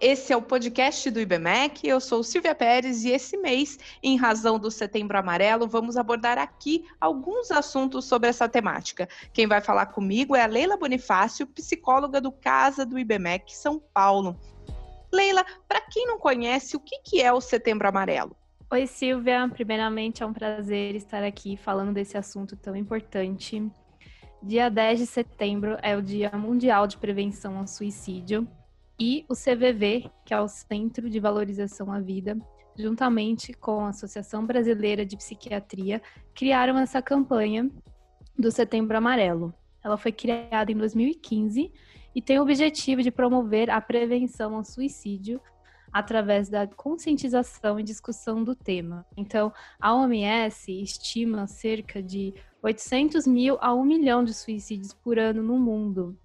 esse é o podcast do IBMEC. Eu sou Silvia Pérez e esse mês, em razão do Setembro Amarelo, vamos abordar aqui alguns assuntos sobre essa temática. Quem vai falar comigo é a Leila Bonifácio, psicóloga do Casa do IBMEC São Paulo. Leila, para quem não conhece, o que é o Setembro Amarelo? Oi, Silvia. Primeiramente, é um prazer estar aqui falando desse assunto tão importante. Dia 10 de setembro é o Dia Mundial de Prevenção ao Suicídio e o CVV, que é o Centro de Valorização à Vida, juntamente com a Associação Brasileira de Psiquiatria, criaram essa campanha do Setembro Amarelo. Ela foi criada em 2015 e tem o objetivo de promover a prevenção ao suicídio através da conscientização e discussão do tema. Então, a OMS estima cerca de 800 mil a 1 milhão de suicídios por ano no mundo.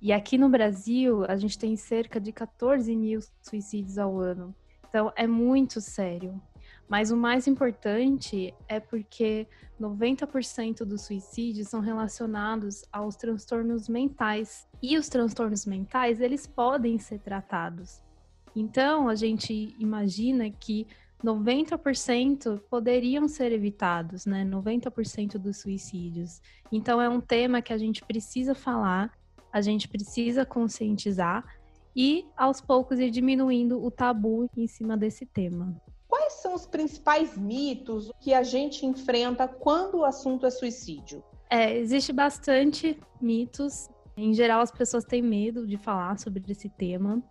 E aqui no Brasil, a gente tem cerca de 14 mil suicídios ao ano. Então, é muito sério. Mas o mais importante é porque 90% dos suicídios são relacionados aos transtornos mentais. E os transtornos mentais, eles podem ser tratados. Então, a gente imagina que 90% poderiam ser evitados, né? 90% dos suicídios. Então, é um tema que a gente precisa falar a gente precisa conscientizar e aos poucos ir diminuindo o tabu em cima desse tema. Quais são os principais mitos que a gente enfrenta quando o assunto é suicídio? É, existe bastante mitos. Em geral, as pessoas têm medo de falar sobre esse tema.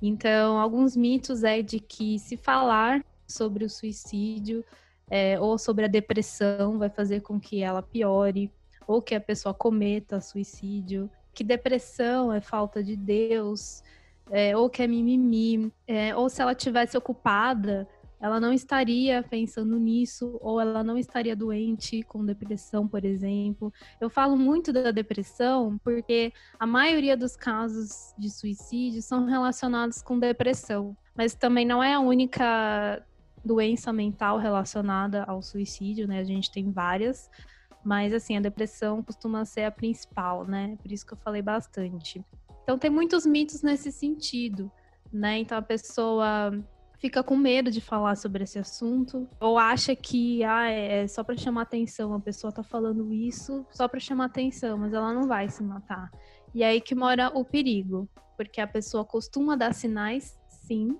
Então, alguns mitos é de que se falar sobre o suicídio é, ou sobre a depressão vai fazer com que ela piore ou que a pessoa cometa suicídio que depressão é falta de Deus, é, ou que é mimimi, é, ou se ela tivesse ocupada, ela não estaria pensando nisso, ou ela não estaria doente com depressão, por exemplo. Eu falo muito da depressão porque a maioria dos casos de suicídio são relacionados com depressão, mas também não é a única doença mental relacionada ao suicídio, né? A gente tem várias, mas, assim, a depressão costuma ser a principal, né? Por isso que eu falei bastante. Então, tem muitos mitos nesse sentido, né? Então, a pessoa fica com medo de falar sobre esse assunto ou acha que ah, é só para chamar atenção, a pessoa tá falando isso só para chamar atenção, mas ela não vai se matar. E é aí que mora o perigo, porque a pessoa costuma dar sinais, sim,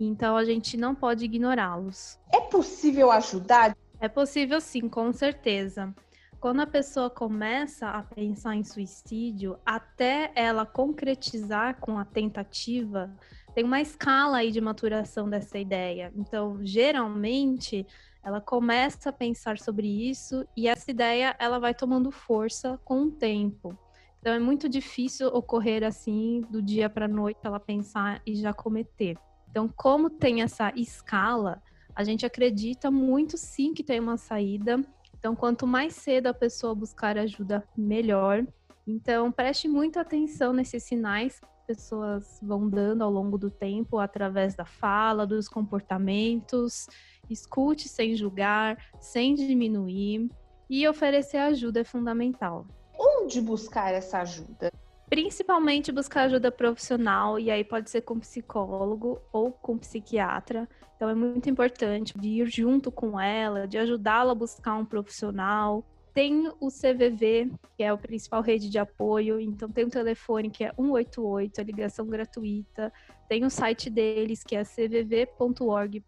então a gente não pode ignorá-los. É possível ajudar? É possível sim, com certeza. Quando a pessoa começa a pensar em suicídio, até ela concretizar com a tentativa, tem uma escala aí de maturação dessa ideia. Então, geralmente, ela começa a pensar sobre isso e essa ideia ela vai tomando força com o tempo. Então, é muito difícil ocorrer assim do dia para noite ela pensar e já cometer. Então, como tem essa escala, a gente acredita muito sim que tem uma saída. Então, quanto mais cedo a pessoa buscar ajuda, melhor. Então, preste muita atenção nesses sinais que as pessoas vão dando ao longo do tempo, através da fala, dos comportamentos. Escute sem julgar, sem diminuir. E oferecer ajuda é fundamental. Onde buscar essa ajuda? Principalmente buscar ajuda profissional, e aí pode ser com psicólogo ou com psiquiatra. Então é muito importante de ir junto com ela, de ajudá-la a buscar um profissional. Tem o CVV, que é a principal rede de apoio, então tem um telefone que é 188, a ligação gratuita. Tem o site deles, que é cvv.org.br,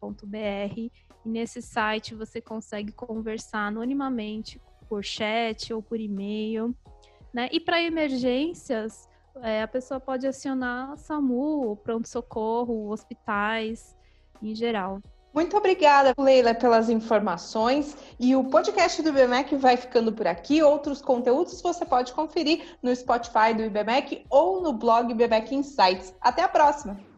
e nesse site você consegue conversar anonimamente por chat ou por e-mail. Né? E para emergências, é, a pessoa pode acionar SAMU, pronto-socorro, hospitais em geral. Muito obrigada, Leila, pelas informações. E o podcast do IBMEC vai ficando por aqui. Outros conteúdos você pode conferir no Spotify do IBMEC ou no blog IBMEC Insights. Até a próxima!